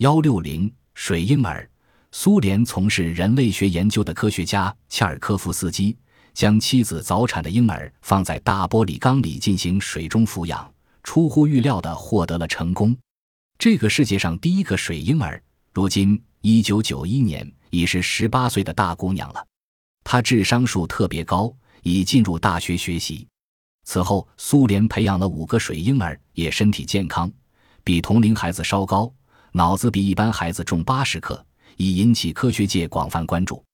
幺六零水婴儿，苏联从事人类学研究的科学家切尔科夫斯基将妻子早产的婴儿放在大玻璃缸里进行水中抚养，出乎预料的获得了成功。这个世界上第一个水婴儿，如今一九九一年已是十八岁的大姑娘了。她智商数特别高，已进入大学学习。此后，苏联培养了五个水婴儿，也身体健康，比同龄孩子稍高。脑子比一般孩子重八十克，已引起科学界广泛关注。